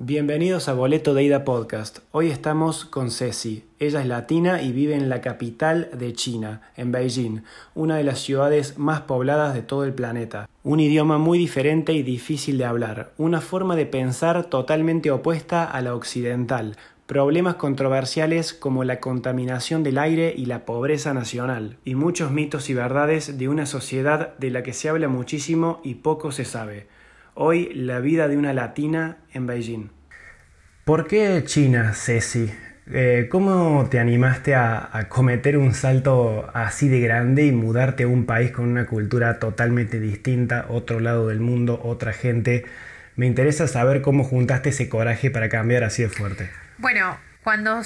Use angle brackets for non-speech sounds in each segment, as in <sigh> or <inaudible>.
Bienvenidos a Boleto de Ida Podcast. Hoy estamos con Ceci. Ella es latina y vive en la capital de China, en Beijing, una de las ciudades más pobladas de todo el planeta. Un idioma muy diferente y difícil de hablar, una forma de pensar totalmente opuesta a la occidental, problemas controversiales como la contaminación del aire y la pobreza nacional, y muchos mitos y verdades de una sociedad de la que se habla muchísimo y poco se sabe. Hoy la vida de una latina en Beijing. ¿Por qué China, Ceci? Eh, ¿Cómo te animaste a, cometer un salto así de grande y mudarte a un país con una cultura totalmente distinta, otro lado del mundo, otra gente? Me interesa saber cómo juntaste ese coraje para cambiar así de fuerte. Bueno, cuando...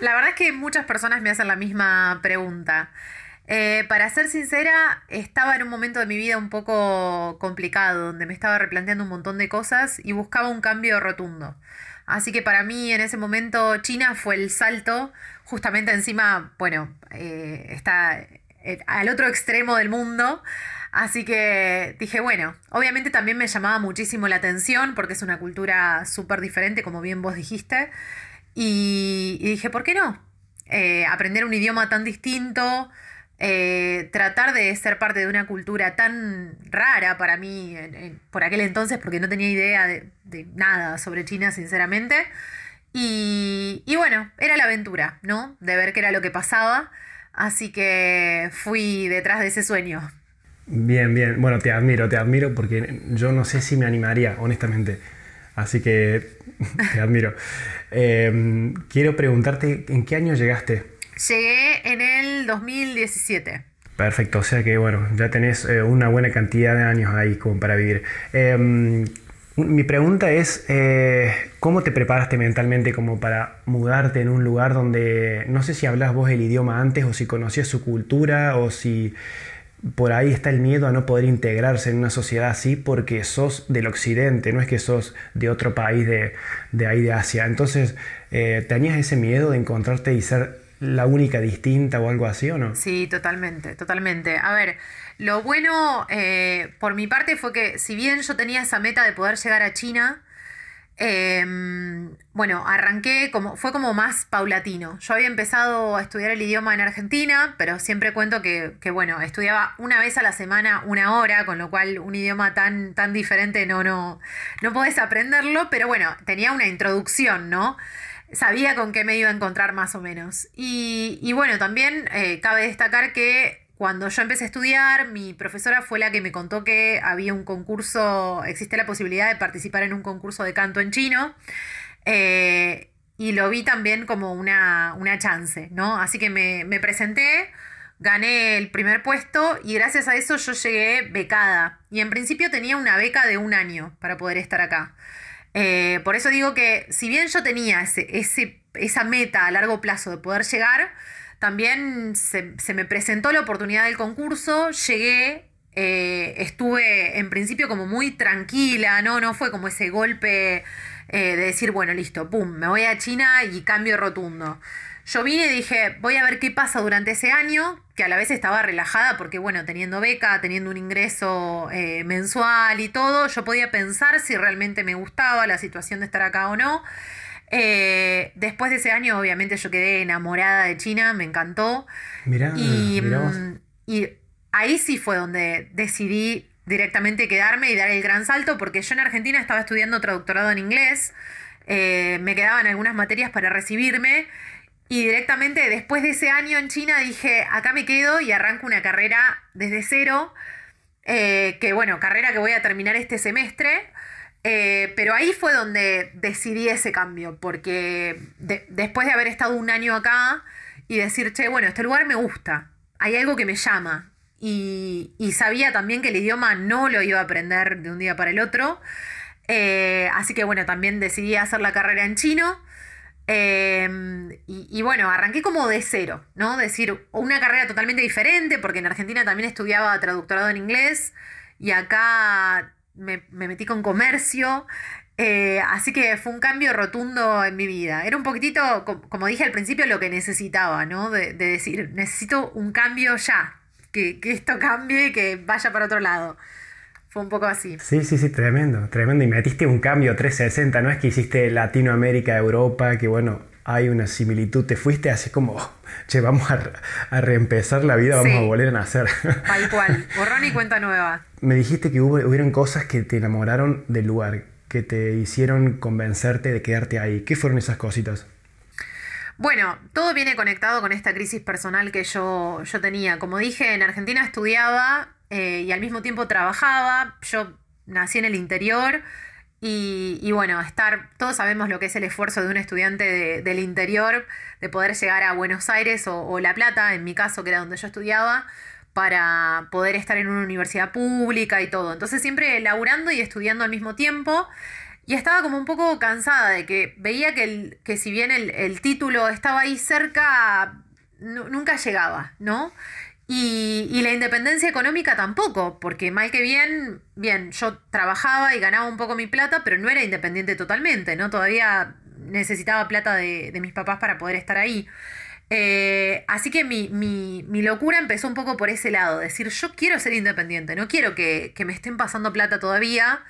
La verdad es que muchas personas me hacen la misma pregunta. Eh, para ser sincera, estaba en un momento de mi vida un poco complicado, donde me estaba replanteando un montón de cosas y buscaba un cambio rotundo. Así que para mí en ese momento China fue el salto, justamente encima, bueno, eh, está eh, al otro extremo del mundo. Así que dije, bueno, obviamente también me llamaba muchísimo la atención porque es una cultura súper diferente, como bien vos dijiste. Y, dije, ¿por qué no? aprender un idioma tan distinto, eh, tratar de ser parte de una cultura tan rara para mí por aquel entonces, porque no tenía idea de, nada sobre China, sinceramente. Y, bueno, era la aventura, ¿no? De ver qué era lo que pasaba. Así que fui detrás de ese sueño. Bien, bien. Bueno, te admiro, te admiro porque yo no sé si me animaría, honestamente. Así que <laughs> te admiro. <laughs> Eh, quiero preguntarte, ¿en qué año llegaste? Llegué en el 2017. Perfecto, o sea que bueno, ya tenés eh, una buena cantidad de años ahí como para vivir. Em, mi pregunta es, eh, ¿cómo te preparaste mentalmente como para mudarte en un lugar donde no sé si hablas vos el idioma antes o si conocías su cultura o si por ahí está el miedo a no poder integrarse en una sociedad así porque sos del occidente, no es que sos de otro país de, ahí de Asia. Entonces, eh, ¿tenías ese miedo de encontrarte y ser la única distinta o algo así o no? Sí, totalmente, totalmente. A ver, lo bueno eh, por mi parte fue que si bien yo tenía esa meta de poder llegar a China, em, bueno, arranqué como, fue como más paulatino. Yo había empezado a estudiar el idioma en Argentina, pero siempre cuento que, bueno, estudiaba una vez a la semana, una hora, con lo cual un idioma tan, tan diferente no, no, no podés aprenderlo, pero bueno, tenía una introducción, ¿no? Sabía con qué me iba a encontrar más o menos. Y, bueno, también eh, cabe destacar que cuando yo empecé a estudiar, mi profesora fue la que me contó que había un concurso, existe la posibilidad de participar en un concurso de canto en chino. Eh, y lo vi también como una, chance, ¿no? Así que me, me presenté, gané el primer puesto y gracias a eso yo llegué becada. Y en principio tenía una beca de un año para poder estar acá. Eh, por eso digo que si bien yo tenía ese, esa meta a largo plazo de poder llegar, también se, me presentó la oportunidad del concurso, llegué, eh, estuve en principio como muy tranquila, ¿no? No fue como ese golpe eh, de decir, bueno, listo, pum, me voy a China y cambio rotundo. Yo vine y dije, voy a ver qué pasa durante ese año, que a la vez estaba relajada porque, bueno, teniendo beca, teniendo un ingreso eh, mensual y todo, yo podía pensar si realmente me gustaba la situación de estar acá o no. Eh, después de ese año, obviamente, yo quedé enamorada de China, me encantó. Mirá, y, mm, y ahí sí fue donde decidí directamente quedarme y dar el gran salto, porque yo en Argentina estaba estudiando traductorado en inglés, eh, me quedaban algunas materias para recibirme y directamente después de ese año en China dije, acá me quedo y arranco una carrera desde cero, eh, que bueno, carrera que voy a terminar este semestre. Eh, pero ahí fue donde decidí ese cambio, porque después de haber estado un año acá y decir, che, bueno, este lugar me gusta, hay algo que me llama. Y, sabía también que el idioma no lo iba a aprender de un día para el otro. Eh, así que bueno, también decidí hacer la carrera en chino. Em, y, bueno, arranqué como de cero, ¿no? Decir, una carrera totalmente diferente, porque en Argentina también estudiaba traductorado en inglés y acá me, metí con comercio. Eh, así que fue un cambio rotundo en mi vida. Era un poquitito, como dije al principio, lo que necesitaba, ¿no? De, decir, necesito un cambio ya, que, que esto cambie y que vaya para otro lado. Fue un poco así. Sí, sí, sí, tremendo, tremendo. Y metiste un cambio 360, no es que hiciste Latinoamérica, Europa, que bueno, hay una similitud. Te fuiste así como, che, vamos a, reempezar la vida, vamos a volver a nacer. <laughs> Tal cual, borrón y cuenta nueva. Me dijiste que hubo, hubieron cosas que te enamoraron del lugar, que te hicieron convencerte de quedarte ahí. ¿Qué fueron esas cositas? Bueno, todo viene conectado con esta crisis personal que yo, yo tenía. Como dije, en Argentina estudiaba eh, y al mismo tiempo trabajaba. Yo nací en el interior y, bueno, estar, todos sabemos lo que es el esfuerzo de un estudiante del interior, de poder llegar a Buenos Aires o, La Plata, en mi caso, que era donde yo estudiaba, para poder estar en una universidad pública y todo. Entonces siempre laburando y estudiando al mismo tiempo. Y estaba como un poco cansada de que veía que, el, que si bien el, título estaba ahí cerca, nunca llegaba, ¿no? Y, la independencia económica tampoco, porque mal que bien, bien, yo trabajaba y ganaba un poco mi plata, pero no era independiente totalmente, ¿no? Todavía necesitaba plata de, mis papás para poder estar ahí. Eh, así que mi, locura empezó un poco por ese lado, decir, yo quiero ser independiente, no quiero que, me estén pasando plata todavía.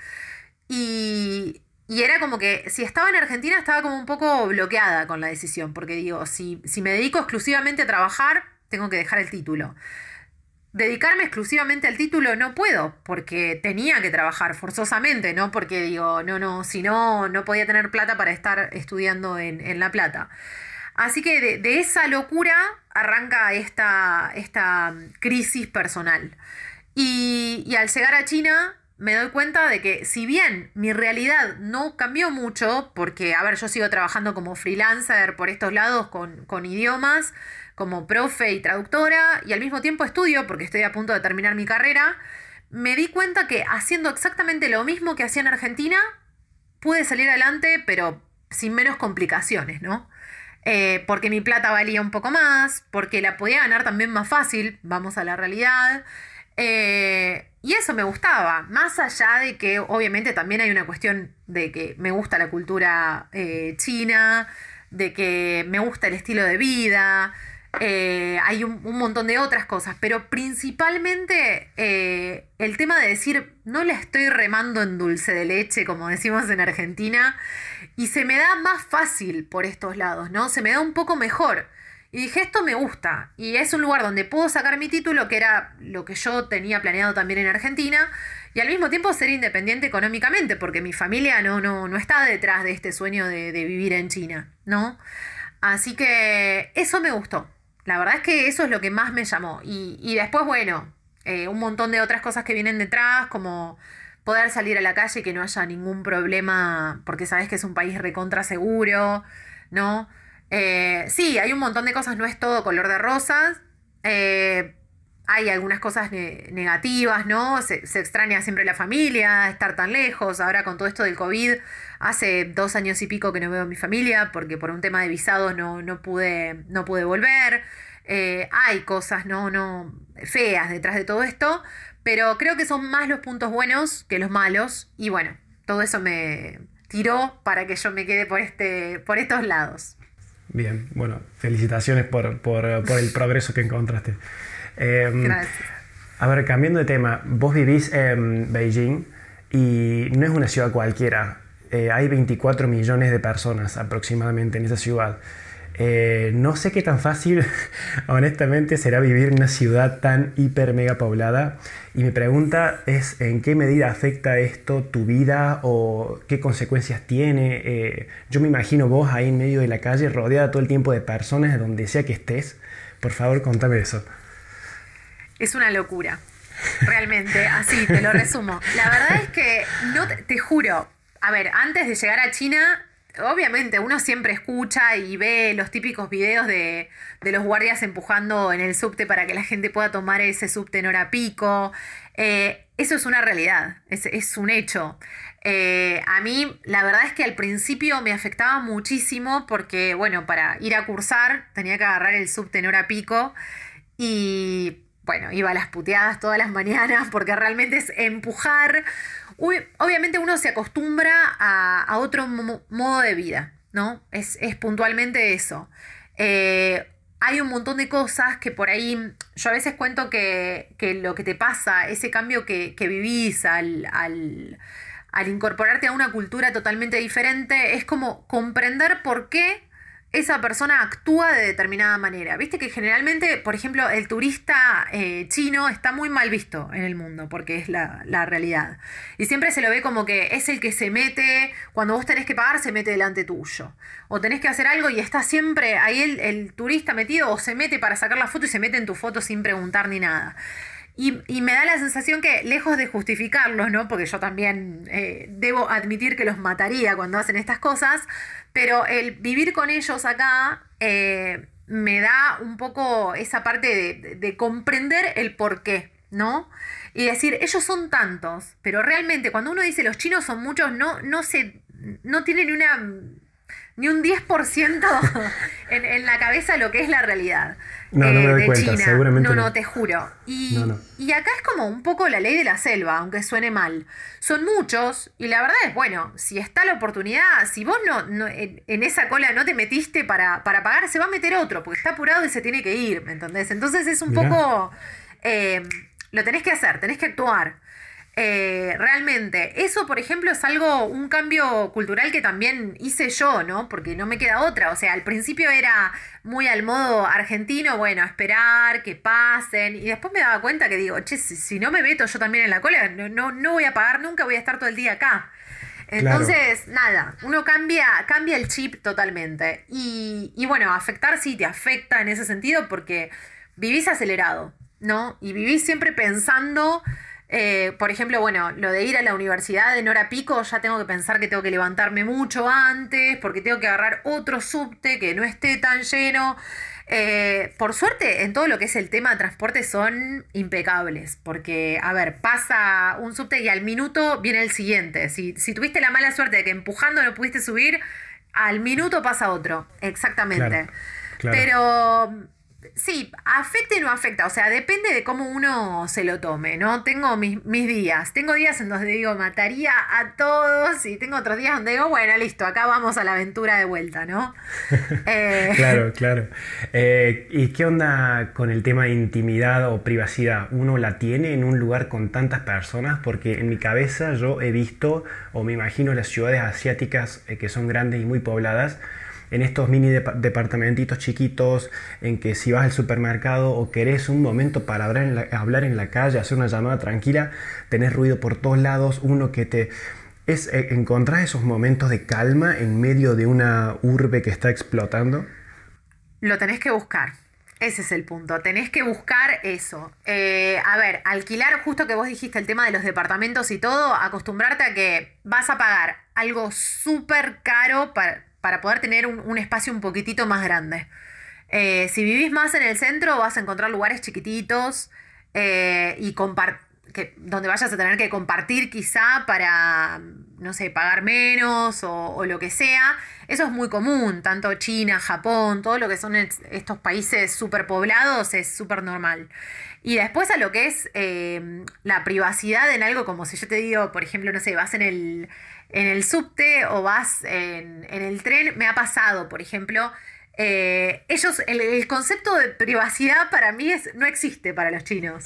Y, y, era como que si estaba en Argentina estaba como un poco bloqueada con la decisión, porque digo, si, si me dedico exclusivamente a trabajar, tengo que dejar el título. Dedicarme exclusivamente al título no puedo, porque tenía que trabajar forzosamente, ¿no? Porque digo, no, no, si no, no podía tener plata para estar estudiando en, La Plata. Así que de, esa locura arranca esta, esta crisis personal. Y, y, al llegar a China me doy cuenta de que si bien mi realidad no cambió mucho, porque, a ver, yo sigo trabajando como freelancer por estos lados con, con idiomas, como profe y traductora y al mismo tiempo estudio porque estoy a punto de terminar mi carrera, me di cuenta que haciendo exactamente lo mismo que hacía en Argentina, pude salir adelante, pero sin menos complicaciones, ¿no? Eh, porque mi plata valía un poco más, porque la podía ganar también más fácil, vamos a la realidad. Eh, y eso me gustaba, más allá de que obviamente también hay una cuestión de que me gusta la cultura eh, china, de que me gusta el estilo de vida, eh, hay un, montón de otras cosas, pero principalmente eh, el tema de decir, no la estoy remando en dulce de leche, como decimos en Argentina, y se me da más fácil por estos lados, ¿no? Se me da un poco mejor. Y dije, esto me gusta, y es un lugar donde puedo sacar mi título, que era lo que yo tenía planeado también en Argentina, y al mismo tiempo ser independiente económicamente, porque mi familia no, no, no está detrás de este sueño de, de vivir en China, ¿no? Así que eso me gustó. La verdad es que eso es lo que más me llamó. Y, después, bueno, eh, un montón de otras cosas que vienen detrás, como poder salir a la calle y que no haya ningún problema, porque sabes que es un país recontra seguro, ¿no? Eh, sí, hay un montón de cosas, no es todo color de rosas. Eh, hay algunas cosas negativas, ¿no? Se, extraña siempre la familia, estar tan lejos. Ahora con todo esto del COVID, hace dos años y pico que no veo a mi familia porque por un tema de visados no, no, pude, no pude volver. Eh, hay cosas no, no feas detrás de todo esto, pero creo que son más los puntos buenos que los malos. Y bueno, todo eso me tiró para que yo me quede por, este, por estos lados. Bien, bueno, felicitaciones por, por el progreso que encontraste. Em, Gracias. A ver, cambiando de tema, vos vivís en Beijing y no es una ciudad cualquiera. Eh, hay 24 millones de personas aproximadamente en esa ciudad. Eh, no sé qué tan fácil, <laughs> honestamente, será vivir en una ciudad tan hiper mega poblada. Y mi pregunta es: ¿en qué medida afecta esto tu vida o qué consecuencias tiene? Eh, yo me imagino vos ahí en medio de la calle, rodeada todo el tiempo de personas, de donde sea que estés. Por favor, contame eso. Es una locura. Realmente, así te lo resumo. La verdad es que no te, juro, a ver, antes de llegar a China, obviamente uno siempre escucha y ve los típicos videos de, los guardias empujando en el subte para que la gente pueda tomar ese subte en hora pico. Eh, eso es una realidad, es, un hecho. Eh, a mí la verdad es que al principio me afectaba muchísimo porque, bueno, para ir a cursar tenía que agarrar el subte en hora pico y bueno, iba a las puteadas todas las <laughs> mañanas porque realmente es empujar. Obviamente uno se acostumbra a, otro modo de vida, ¿no? Es, puntualmente eso. Eh, hay un montón de cosas que por ahí, yo a veces cuento que, lo que te pasa, ese cambio que, vivís al, al, al incorporarte a una cultura totalmente diferente, es como comprender por qué esa persona actúa de determinada manera. Viste que generalmente, por ejemplo, el turista eh, chino está muy mal visto en el mundo, porque es la, realidad. Y siempre se lo ve como que es el que se mete, cuando vos tenés que pagar, se mete delante tuyo. O tenés que hacer algo y está siempre ahí el, turista metido, o se mete para sacar la foto y se mete en tu foto sin preguntar ni nada. Y, me da la sensación que, lejos de justificarlos, ¿no? Porque yo también eh, debo admitir que los mataría cuando hacen estas cosas, pero el vivir con ellos acá eh, me da un poco esa parte de, comprender el por qué, ¿no? Y decir, ellos son tantos, pero realmente cuando uno dice los chinos son muchos, no, no se, no tiene ni una ni un 10% <laughs> en, en la cabeza lo que es la realidad. No, no me doy eh, cuenta, seguramente. No, no, te juro. Y, y, acá es como un poco la ley de la selva, aunque suene mal. Son muchos, y la verdad es, bueno, si está la oportunidad, si vos no, en, esa cola no te metiste para, para, pagar, se va a meter otro, porque está apurado y se tiene que ir, ¿me entendés? Entonces es un poco. Eh, lo tenés que hacer, tenés que actuar. Eh, realmente, eso por ejemplo es algo, un cambio cultural que también hice yo, ¿no? Porque no me queda otra. O sea, al principio era muy al modo argentino, bueno, esperar que pasen. Y después me daba cuenta que digo, che, si, no me meto yo también en la cola, no, no, voy a pagar nunca, voy a estar todo el día acá. Entonces, nada, uno cambia, cambia el chip totalmente. Y, y bueno, afectar sí te afecta en ese sentido porque vivís acelerado, ¿no? Y vivís siempre pensando eh, por ejemplo, bueno, lo de ir a la universidad en hora pico, ya tengo que pensar que tengo que levantarme mucho antes, porque tengo que agarrar otro subte que no esté tan lleno. Eh, por suerte, en todo lo que es el tema de transporte son impecables, porque, a ver, pasa un subte y al minuto viene el siguiente. Si, tuviste la mala suerte de que empujando no pudiste subir, al minuto pasa otro, exactamente. Pero sí, afecta y no afecta, o sea, depende de cómo uno se lo tome, ¿no? Tengo mis, días, tengo días en donde digo, mataría a todos y tengo otros días donde digo, bueno, listo, acá vamos a la aventura de vuelta, ¿no? <laughs> Eh, claro, claro. Eh, ¿Y qué onda con el tema de intimidad o privacidad? ¿Uno la tiene en un lugar con tantas personas? Porque en mi cabeza yo he visto, o me imagino las ciudades asiáticas eh, que son grandes y muy pobladas, en estos mini departamentitos chiquitos, en que si vas al supermercado o querés un momento para hablar en la, calle, hacer una llamada tranquila, tenés ruido por todos lados, uno que te... Es, eh, ¿Encontrás esos momentos de calma en medio de una urbe que está explotando? Lo tenés que buscar. Ese es el punto, tenés que buscar eso. Eh, a ver, alquilar, justo que vos dijiste el tema de los departamentos y todo, acostumbrarte a que vas a pagar algo súper caro para, para poder tener un, espacio un poquitito más grande. Eh, si vivís más en el centro, vas a encontrar lugares chiquititos eh, y que, donde vayas a tener que compartir quizá para, no sé, pagar menos o, lo que sea. Eso es muy común, tanto China, Japón, todo lo que son estos países superpoblados es súper normal. Y después a lo que es eh, la privacidad en algo como si yo te digo, por ejemplo, no sé, vas en el en el subte o vas en, el tren, me ha pasado, por ejemplo, eh, ellos, el, concepto de privacidad para mí es, no existe para los chinos.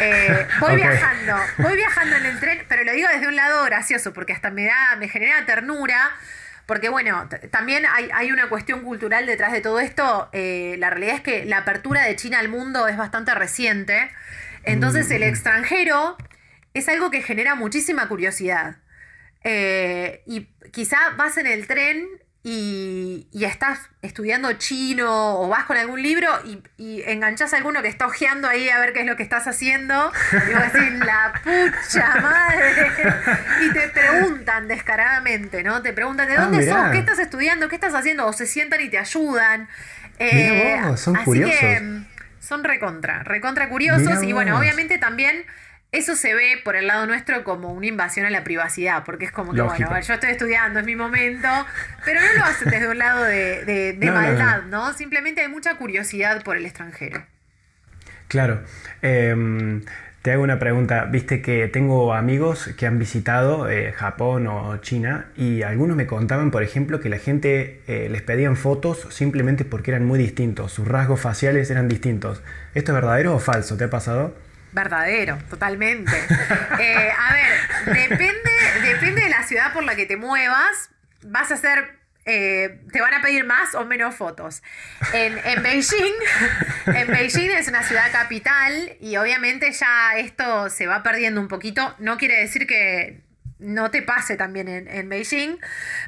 Eh, voy <laughs> viajando, voy viajando en el tren, pero lo digo desde un lado gracioso, porque hasta me da, me genera ternura. Porque bueno, también hay, una cuestión cultural detrás de todo esto. Eh, la realidad es que la apertura de China al mundo es bastante reciente. Entonces el mm. extranjero es algo que genera muchísima curiosidad. Eh, y quizá vas en el tren y, estás estudiando chino o vas con algún libro y, y enganchás a alguno que está ojeando ahí a ver qué es lo que estás haciendo. Y vas a decir, la pucha madre. Y te preguntan descaradamente, ¿no? Te preguntan, ¿de ah, dónde sos? ¿Qué estás estudiando? ¿Qué estás haciendo? O se sientan y te ayudan. Eh, son curiosos. Que, mm, son recontra, recontra curiosos. y bueno, obviamente también eso se ve por el lado nuestro como una invasión a la privacidad, porque es como que, bueno, yo estoy estudiando, es mi momento, pero no lo hacen desde un lado de, maldad, no, Simplemente hay mucha curiosidad por el extranjero. Claro. Em, Te hago una pregunta. Viste que tengo amigos que han visitado eh, Japón o China y algunos me contaban, por ejemplo, que la gente eh, les pedían fotos simplemente porque eran muy distintos, sus rasgos faciales eran distintos. ¿Esto es verdadero o falso? ¿Te ha pasado? Verdadero, totalmente. <laughs> Eh, a ver, depende, depende de la ciudad por la que te muevas, vas a ser eh, te van a pedir más o menos fotos. En, en, Beijing, en Beijing es una ciudad capital y obviamente ya esto se va perdiendo un poquito. No quiere decir que no te pase también en, Beijing,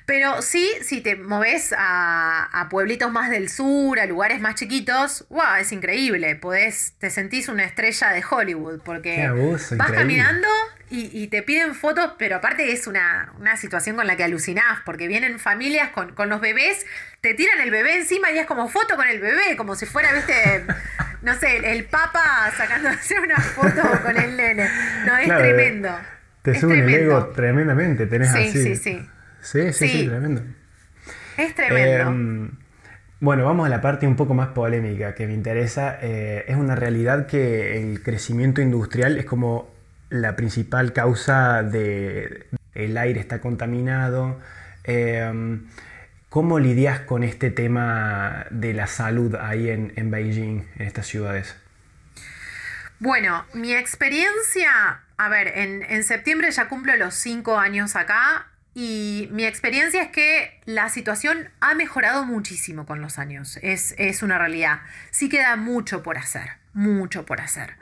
pero sí, si te moves a, pueblitos más del sur, a lugares más chiquitos, wow, es increíble, Podés, te sentís una estrella de Hollywood, porque vas caminando y, te piden fotos, pero aparte es una, situación con la que alucinás, porque vienen familias con, los bebés, te tiran el bebé encima y es como foto con el bebé, como si fuera, viste, no sé, el papa sacándose una foto con el nene. No, es tremendo. Te sube el ego tremendamente, tenés sí, así. Sí, sí, sí. Sí, sí, tremendo. Es tremendo. Em, bueno, vamos a la parte un poco más polémica que me interesa. Eh, es una realidad que el crecimiento industrial es como la principal causa de el aire está contaminado. Em, ¿Cómo lidias con este tema de la salud ahí en, en Beijing, en estas ciudades? Bueno, mi experiencia, a ver, en, septiembre ya cumplo los cinco años acá y mi experiencia es que la situación ha mejorado muchísimo con los años, es, una realidad. Sí queda mucho por hacer, mucho por hacer.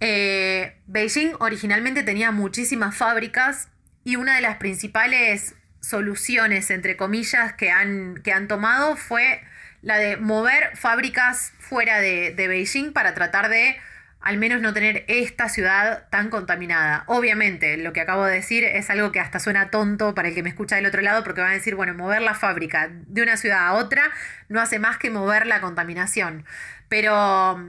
Eh, Beijing originalmente tenía muchísimas fábricas y una de las principales soluciones, entre comillas, que han, que han tomado fue la de mover fábricas fuera de Beijing para tratar de al menos no tener esta ciudad tan contaminada. Obviamente, lo que acabo de decir es algo que hasta suena tonto para el que me escucha del otro lado, porque van a decir, bueno, mover la fábrica de una ciudad a otra no hace más que mover la contaminación. Pero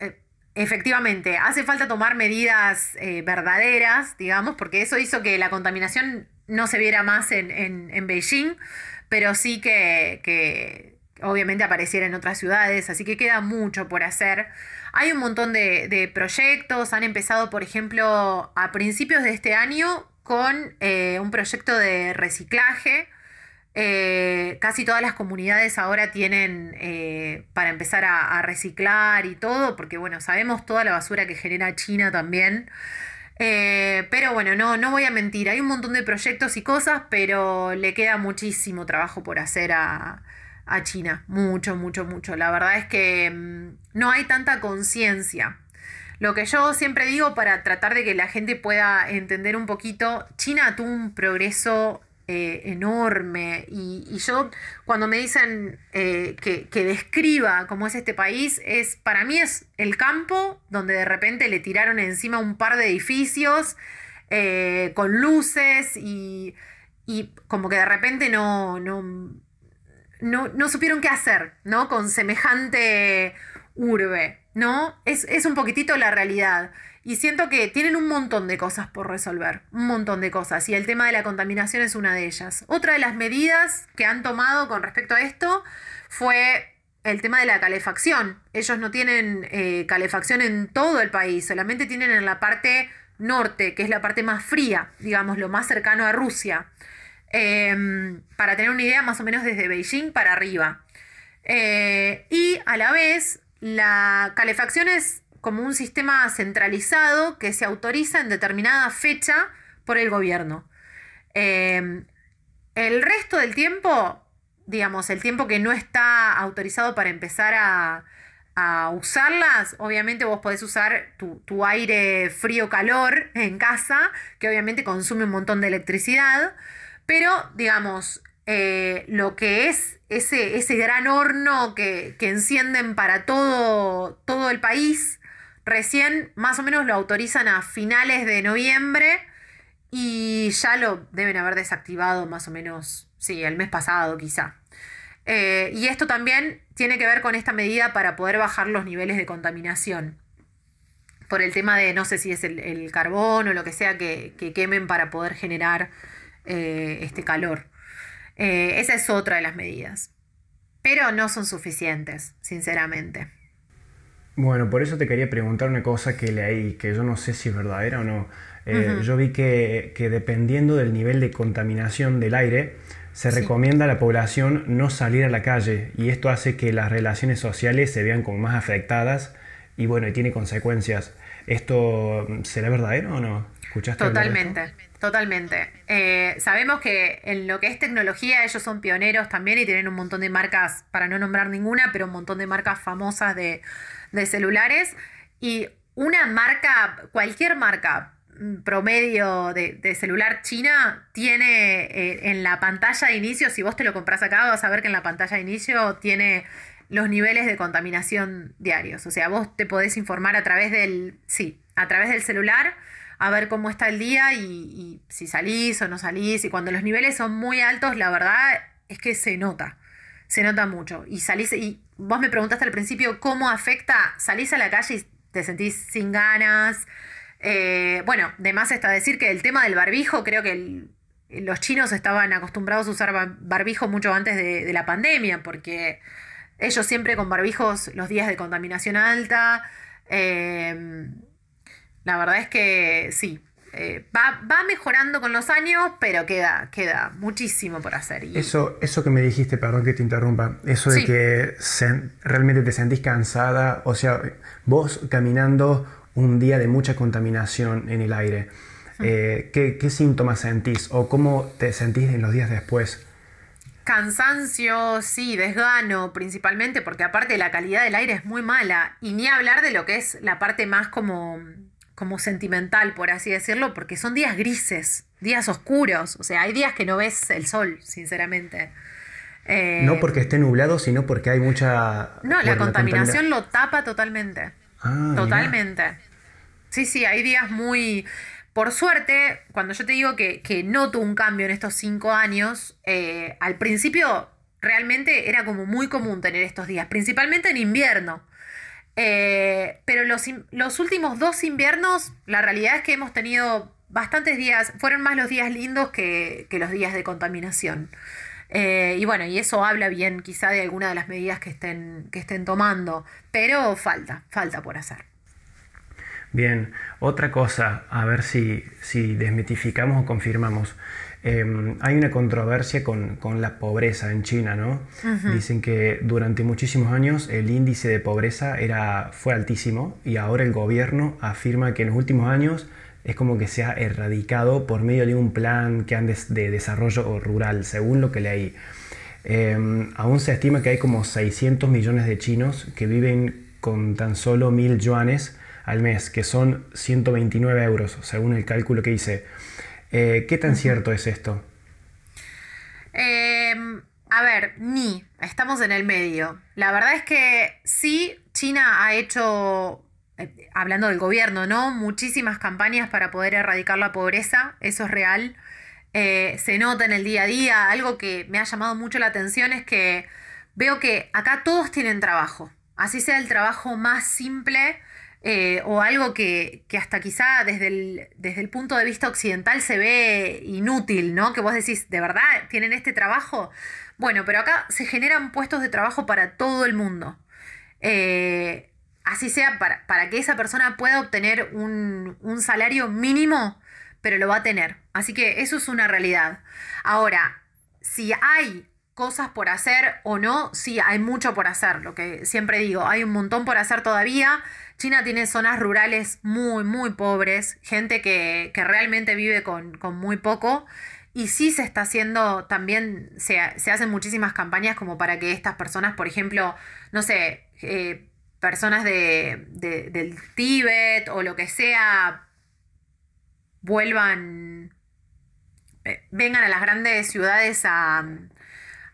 eh, efectivamente, hace falta tomar medidas eh, verdaderas, digamos, porque eso hizo que la contaminación no se viera más en, Beijing, pero sí que, que obviamente apareciera en otras ciudades, así que queda mucho por hacer. Hay un montón de, proyectos, han empezado, por ejemplo, a principios de este año con eh, un proyecto de reciclaje. Eh, casi todas las comunidades ahora tienen eh, para empezar a, reciclar y todo, porque bueno, sabemos toda la basura que genera China también. pero bueno, no, no voy a mentir, hay un montón de proyectos y cosas, pero le queda muchísimo trabajo por hacer a, a China. Mucho, mucho, mucho. La verdad es que mm, no hay tanta conciencia. Lo que yo siempre digo para tratar de que la gente pueda entender un poquito, China tuvo un progreso eh, enorme y, yo cuando me dicen eh, que, describa cómo es este país, es para mí es el campo donde de repente le tiraron encima un par de edificios eh, con luces y, y, como que de repente no, no no, supieron qué hacer, ¿no? Con semejante urbe, ¿no? Es, un poquitito la realidad. Y siento que tienen un montón de cosas por resolver, un montón de cosas. Y el tema de la contaminación es una de ellas. Otra de las medidas que han tomado con respecto a esto fue el tema de la calefacción. Ellos no tienen eh, calefacción en todo el país, solamente tienen en la parte norte, que es la parte más fría, digamos, lo más cercano a Rusia. Em, para tener una idea más o menos desde Beijing para arriba. Eh, y a la vez, la calefacción es como un sistema centralizado que se autoriza en determinada fecha por el gobierno. Em, el resto del tiempo, digamos, el tiempo que no está autorizado para empezar a, usarlas, obviamente vos podés usar tu, tu aire frío-calor en casa, que obviamente consume un montón de electricidad. Pero, digamos, eh, lo que es ese, ese gran horno que, encienden para todo, todo el país, recién más o menos lo autorizan a finales de noviembre y ya lo deben haber desactivado más o menos, sí, el mes pasado quizá. Eh, y esto también tiene que ver con esta medida para poder bajar los niveles de contaminación. Por el tema de, no sé si es el, carbón o lo que sea que, que quemen para poder generar eh, este calor. Eh, esa es otra de las medidas. Pero no son suficientes, sinceramente. Bueno, por eso te quería preguntar una cosa que leí, que yo no sé si es verdadera o no. Eh, yo vi que, dependiendo del nivel de contaminación del aire, se recomienda a la población no salir a la calle y esto hace que las relaciones sociales se vean como más afectadas y bueno, y tiene consecuencias. ¿Esto será verdadero o no? ¿Escuchaste Totalmente, totalmente. Eh, sabemos que en lo que es tecnología ellos son pioneros también y tienen un montón de marcas, para no nombrar ninguna, pero un montón de marcas famosas de, de celulares. Y una marca, cualquier marca, promedio de, celular china tiene eh, en la pantalla de inicio, si vos te lo compras acá, vas a ver que en la pantalla de inicio tiene los niveles de contaminación diarios. O sea, vos te podés informar a través del, sí, a través del celular, a ver cómo está el día y, si salís o no salís. Y cuando los niveles son muy altos, la verdad es que se nota, se nota mucho. Y salís, y vos me preguntaste al principio cómo afecta, salís a la calle y te sentís sin ganas, eh, bueno, de más está decir que el tema del barbijo, creo que los chinos estaban acostumbrados a usar barbijo mucho antes de, la pandemia, porque ellos siempre con barbijos los días de contaminación alta. Em, la verdad es que sí, eh, va, mejorando con los años, pero queda, queda muchísimo por hacer. Eso, eso que me dijiste, perdón que te interrumpa, eso de que realmente te sentís cansada, o sea, vos caminando un día de mucha contaminación en el aire. Eh, ¿qué, síntomas sentís o cómo te sentís en los días después? Cansancio, sí, desgano principalmente, porque aparte la calidad del aire es muy mala. Y ni hablar de lo que es la parte más como, como sentimental, por así decirlo, porque son días grises, días oscuros. O sea, hay días que no ves el sol, sinceramente. no eh, porque esté nublado, sino porque hay mucha... No, la contaminación lo tapa totalmente. Ah, totalmente. Sí, sí, hay días muy... Por suerte, cuando yo te digo que, noto un cambio en estos cinco años, eh, al principio realmente era como muy común tener estos días, principalmente en invierno. Eh, pero los, los, últimos dos inviernos, la realidad es que hemos tenido bastantes días, fueron más los días lindos que, los días de contaminación. Eh, y bueno, y eso habla bien quizá de alguna de las medidas que estén, que estén tomando, pero falta, falta por hacer. Bien, otra cosa, a ver si, si desmitificamos o confirmamos. Em, hay una controversia con, la pobreza en China, ¿no? Dicen que durante muchísimos años el índice de pobreza era, fue altísimo y ahora el gobierno afirma que en los últimos años es como que se ha erradicado por medio de un plan que han de, desarrollo rural, según lo que leí. Em, aún se estima que hay como 600 millones de chinos que viven con tan solo mil yuanes al mes, que son 129 euros, según el cálculo que hice. Eh, ¿Qué tan cierto es esto? Em, a ver, ni, estamos en el medio. La verdad es que sí, China ha hecho, eh, hablando del gobierno, ¿no? Muchísimas campañas para poder erradicar la pobreza, eso es real. Eh, se nota en el día a día. Algo que me ha llamado mucho la atención es que veo que acá todos tienen trabajo. Así sea el trabajo más simple, eh, o algo que, hasta quizá desde el, desde el, punto de vista occidental se ve inútil, ¿no? Que vos decís, ¿de verdad tienen este trabajo? Bueno, pero acá se generan puestos de trabajo para todo el mundo. Eh, así sea para, para, que esa persona pueda obtener un, un salario mínimo, pero lo va a tener. Así que eso es una realidad. Ahora, si hay cosas por hacer o no, sí, hay mucho por hacer, lo que siempre digo, hay un montón por hacer todavía. China tiene zonas rurales muy, muy pobres, gente que, realmente vive con, muy poco. Y sí se está haciendo también, se, hacen muchísimas campañas como para que estas personas, por ejemplo, no sé, eh, personas de, del Tíbet o lo que sea, vuelvan, eh, vengan a las grandes ciudades a,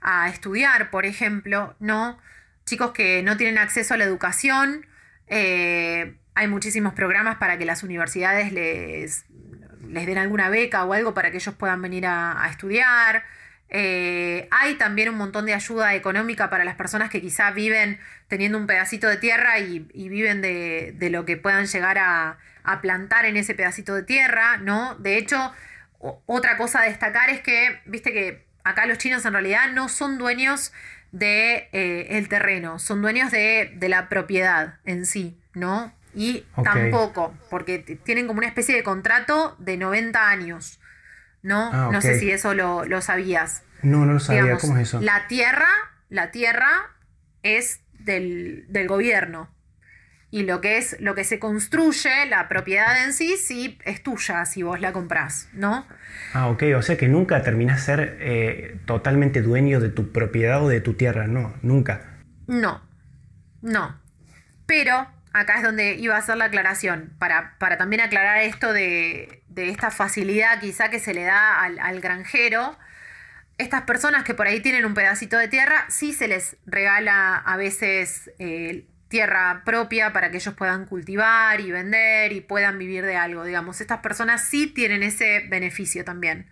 a estudiar, por ejemplo, ¿no? Chicos que no tienen acceso a la educación, eh, hay muchísimos programas para que las universidades les, les, den alguna beca o algo para que ellos puedan venir a, estudiar. Eh, hay también un montón de ayuda económica para las personas que quizá viven teniendo un pedacito de tierra y, viven de, lo que puedan llegar a, a, plantar en ese pedacito de tierra, ¿no? De hecho, otra cosa a destacar es que, viste que acá los chinos en realidad no son dueños de eh, el terreno, son dueños de, la propiedad en sí, ¿no? Y tampoco, porque tienen como una especie de contrato de 90 años, ¿no? Ah, no sé si eso lo, sabías. No, no lo sabía, ¿cómo es eso? La tierra, la tierra es del, del gobierno, y lo que es lo que se construye, la propiedad en sí, sí es tuya si vos la comprás, ¿no? Ah, ok, o sea que nunca terminás ser eh, totalmente dueño de tu propiedad o de tu tierra, no, nunca. No, no. Pero acá es donde iba a hacer la aclaración, para, para también aclarar esto de, esta facilidad quizá que se le da al, granjero. Estas personas que por ahí tienen un pedacito de tierra, sí se les regala a veces eh, tierra propia para que ellos puedan cultivar y vender y puedan vivir de algo, digamos. Estas personas sí tienen ese beneficio también.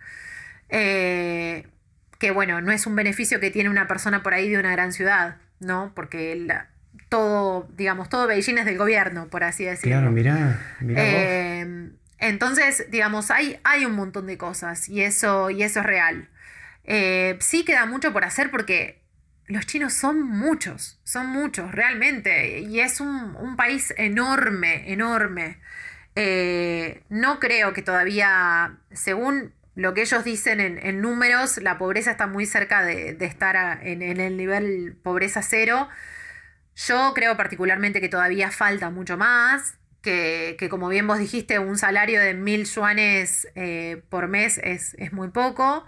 Eh, que bueno, no es un beneficio que tiene una persona por ahí de una gran ciudad, ¿no? Porque todo, digamos, todo Beijing es del gobierno, por así decirlo. Claro, mirá, mirá eh, Entonces, digamos, hay, hay un montón de cosas y eso, y eso es real. Eh, sí queda mucho por hacer porque los chinos son muchos, son muchos realmente, y es un, país enorme, enorme. Eh, no creo que todavía, según lo que ellos dicen en, números, la pobreza está muy cerca de, estar en, el nivel pobreza cero. Yo creo particularmente que todavía falta mucho más, que, como bien vos dijiste, un salario de mil yuanes eh, por mes es, es muy poco.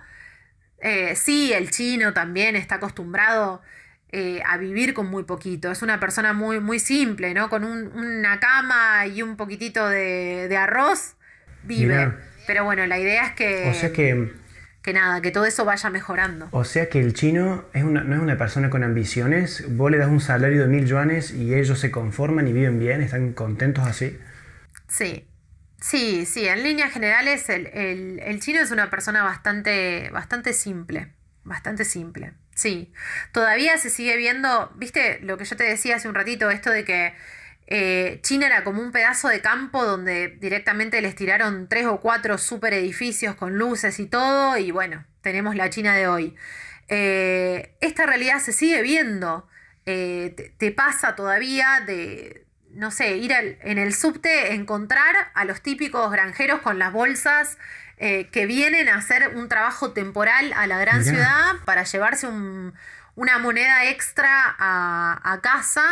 Eh, sí, el chino también está acostumbrado eh, a vivir con muy poquito. Es una persona muy, muy simple, ¿no? Con una cama y un poquitito de, arroz, vive. Pero bueno, la idea es que... O sea que... Que nada, que todo eso vaya mejorando. O sea que el chino es una, no es una persona con ambiciones. Vos le das un salario de mil yuanes y ellos se conforman y viven bien, están contentos así. Sí, Sí, sí, en líneas generales el, chino es una persona bastante, bastante simple, bastante simple, sí. Todavía se sigue viendo, viste lo que yo te decía hace un ratito, esto de que eh, China era como un pedazo de campo donde directamente les tiraron tres o cuatro super edificios con luces y todo, y bueno, tenemos la China de hoy. Eh, esta realidad se sigue viendo, eh, te pasa todavía de no sé, ir en el subte, encontrar a los típicos granjeros con las bolsas eh, que vienen a hacer un trabajo temporal a la gran ciudad para llevarse una moneda extra a, casa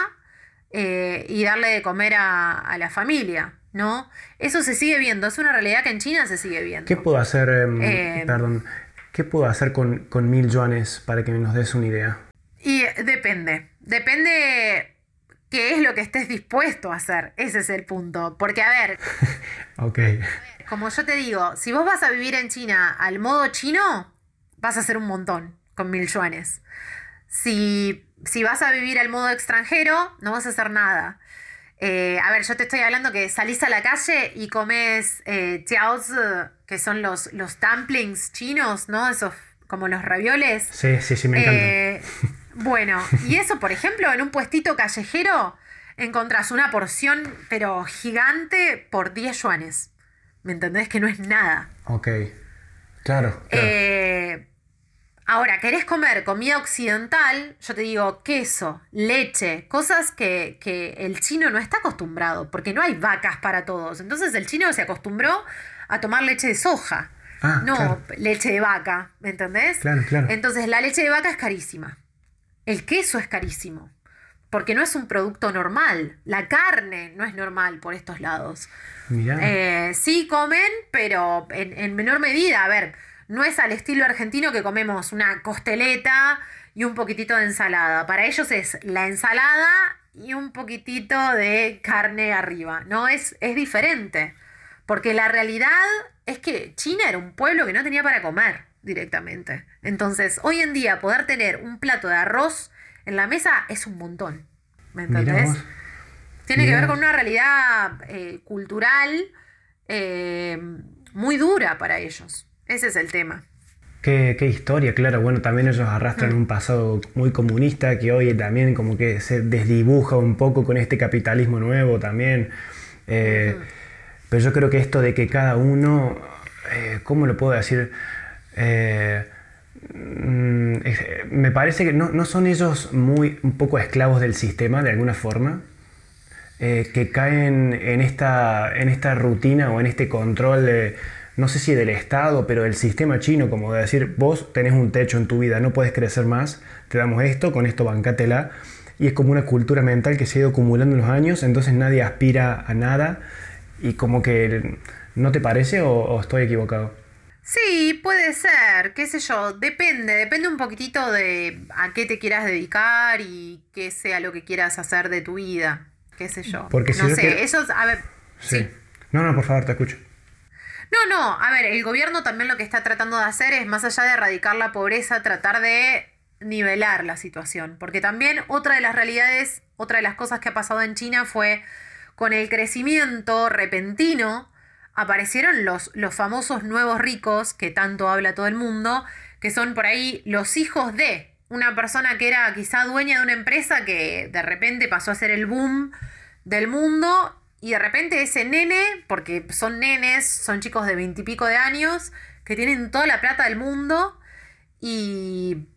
eh, y darle de comer a, la familia. ¿No? Eso se sigue viendo, es una realidad que en China se sigue viendo. ¿Qué puedo hacer, em, eh, perdón, qué puedo hacer con, con mil yuanes para que nos des una idea? Y depende, depende qué es lo que estés dispuesto a hacer. Ese es el punto. Porque, a ver. <laughs> ok. Como yo te digo, si vos vas a vivir en China al modo chino, vas a hacer un montón con mil yuanes. Si, si vas a vivir al modo extranjero, no vas a hacer nada. Eh, a ver, yo te estoy hablando que salís a la calle y comes eh, que son los, los dumplings chinos, ¿no? Esos como los ravioles. Sí, sí, sí, me encantan. Eh, <laughs> bueno, y eso, por ejemplo, en un puestito callejero encontrás una porción, pero gigante, por 10 yuanes. ¿Me entendés? Que no es nada. Ok. Claro. Eh, ahora, ¿querés comer comida occidental? Yo te digo queso, leche, cosas que, que el chino no está acostumbrado, porque no hay vacas para todos. Entonces el chino se acostumbró a tomar leche de soja. Ah, no leche de vaca, ¿me entendés? Claro, claro. Entonces la leche de vaca es carísima. El queso es carísimo, porque no es un producto normal. La carne no es normal por estos lados. Eh, sí comen, pero en, menor medida. A ver, no es al estilo argentino que comemos una costeleta y un poquitito de ensalada. Para ellos es la ensalada y un poquitito de carne arriba. No es, es diferente. Porque la realidad es que China era un pueblo que no tenía para comer directamente. Entonces, hoy en día poder tener un plato de arroz en la mesa es un montón. ¿Me entendés? Tiene que ver con una realidad eh, cultural eh, muy dura para ellos. Ese es el tema. Qué, historia, claro. Bueno, también ellos arrastran mm. un pasado muy comunista que hoy también como que se desdibuja un poco con este capitalismo nuevo también. Eh, pero yo creo que esto de que cada uno, ¿cómo lo puedo decir? Eh, mm, me parece que no, son ellos muy un poco esclavos del sistema de alguna forma, eh, que caen en esta, en esta rutina o en este control, no sé si del Estado, pero del sistema chino, como de decir, vos tenés un techo en tu vida, no puedes crecer más, te damos esto, con esto bancátela. Y es como una cultura mental que se ha ido acumulando en los años, entonces nadie aspira a nada y como que, ¿no te parece o estoy equivocado? Sí, puede ser, qué sé yo, depende, depende un poquitito de a qué te quieras dedicar y qué sea lo que quieras hacer de tu vida, qué sé yo. Porque si no sé, eso, a ver, sí. No, no, por favor, te escucho. No, no, a ver, el gobierno también lo que está tratando de hacer es, más allá de erradicar la pobreza, tratar de nivelar la situación, porque también otra de las realidades, otra de las cosas que ha pasado en China fue con el crecimiento repentino aparecieron los, los famosos nuevos ricos, que tanto habla todo el mundo, que son por ahí los hijos de una persona que era quizá dueña de una empresa que de repente pasó a ser el boom del mundo y de repente ese nene, porque son nenes, son chicos de veintipico de años, que tienen toda la plata del mundo y,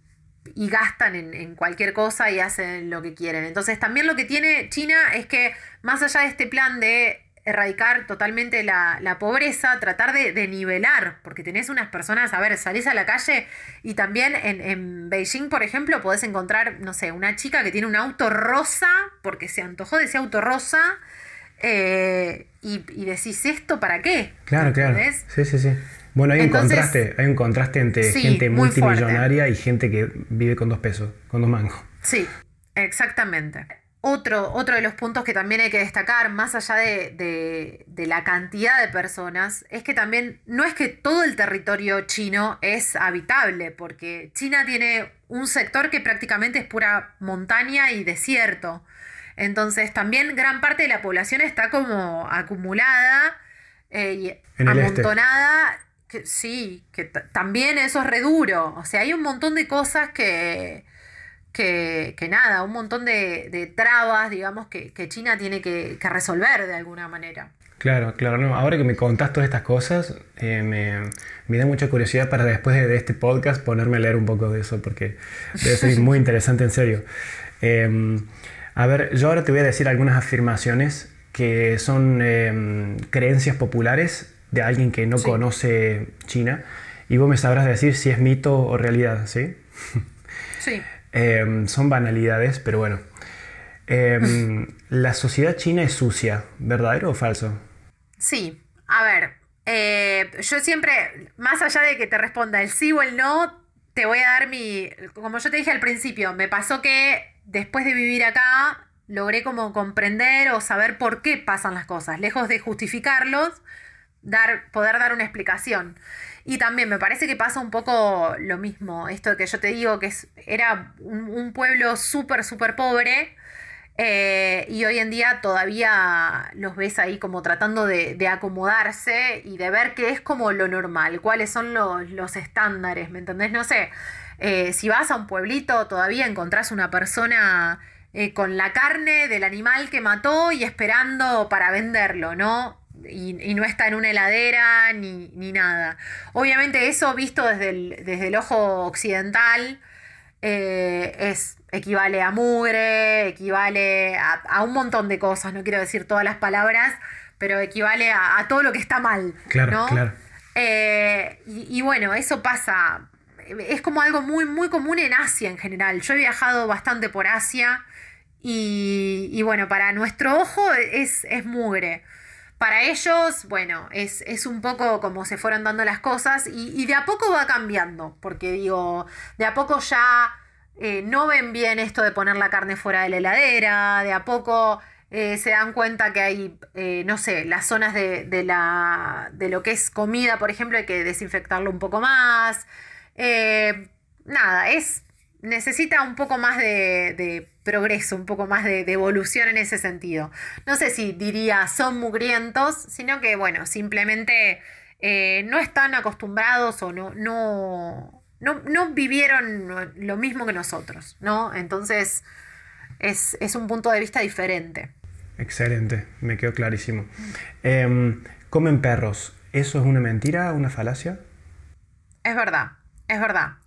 y gastan en, en, cualquier cosa y hacen lo que quieren. Entonces también lo que tiene China es que más allá de este plan de erradicar totalmente la, pobreza, tratar de, nivelar, porque tenés unas personas, a ver, salís a la calle y también en, Beijing, por ejemplo, podés encontrar, no sé, una chica que tiene un auto rosa, porque se antojó de ese auto rosa, eh, y, decís, ¿esto para qué? Claro, claro. Sí, sí, sí. Bueno, hay un contraste, hay un contraste entre gente multimillonaria y gente que vive con dos pesos, con dos mangos. Sí, exactamente. Otro, otro de los puntos que también hay que destacar, más allá de, la cantidad de personas, es que también no es que todo el territorio chino es habitable, porque China tiene un sector que prácticamente es pura montaña y desierto. Entonces también gran parte de la población está como acumulada eh, y este. amontonada. Que, sí, que también eso es re duro. O sea, hay un montón de cosas que que, nada, un montón de, trabas, digamos, que, China tiene que, resolver de alguna manera. Claro, claro, no. Ahora que me contás todas estas cosas, eh, me, da mucha curiosidad para después de, este podcast ponerme a leer un poco de eso, porque debe ser muy interesante en serio. Em, a ver, yo ahora te voy a decir algunas afirmaciones que son em, creencias populares de alguien que no conoce China, y vos me sabrás decir si es mito o realidad, ¿sí? Sí. Em, son banalidades, pero bueno. Em, <laughs> la sociedad china es sucia, ¿verdadero o falso? Sí, a ver, eh, yo siempre, más allá de que te responda el sí o el no, te voy a dar mi, como yo te dije al principio, me pasó que después de vivir acá, logré como comprender o saber por qué pasan las cosas, lejos de justificarlos, dar, poder dar una explicación. Y también me parece que pasa un poco lo mismo, esto que yo te digo, que es, era un, pueblo súper, súper pobre. Eh, y hoy en día todavía los ves ahí como tratando de, acomodarse y de ver qué es como lo normal, cuáles son los, estándares, ¿me entendés? No sé, eh, si vas a un pueblito todavía encontrás una persona eh, con la carne del animal que mató y esperando para venderlo, ¿no? Y, no está en una heladera ni, nada. Obviamente eso visto desde el, desde el ojo occidental eh, es, equivale a mugre, equivale a, un montón de cosas, no quiero decir todas las palabras, pero equivale a, todo lo que está mal. Claro, claro. Eh, y, bueno, eso pasa, es como algo muy, muy común en Asia en general. Yo he viajado bastante por Asia y, bueno, para nuestro ojo es, es mugre para ellos, bueno, es, un poco como se fueron dando las cosas y, de a poco va cambiando, porque digo, de a poco ya eh, no ven bien esto de poner la carne fuera de la heladera, de a poco eh, se dan cuenta que hay, eh, no sé, las zonas de, de, la, de lo que es comida, por ejemplo, hay que desinfectarlo un poco más. nada, es necesita un poco más de, progreso, un poco más de, evolución en ese sentido. No sé si diría son mugrientos, sino que, bueno, simplemente eh, no están acostumbrados o no, no, no, vivieron lo mismo que nosotros, ¿no? Entonces, es, un punto de vista diferente. Excelente, me quedó clarísimo. Em, comen perros, ¿eso es una mentira, una falacia? Es verdad, es verdad.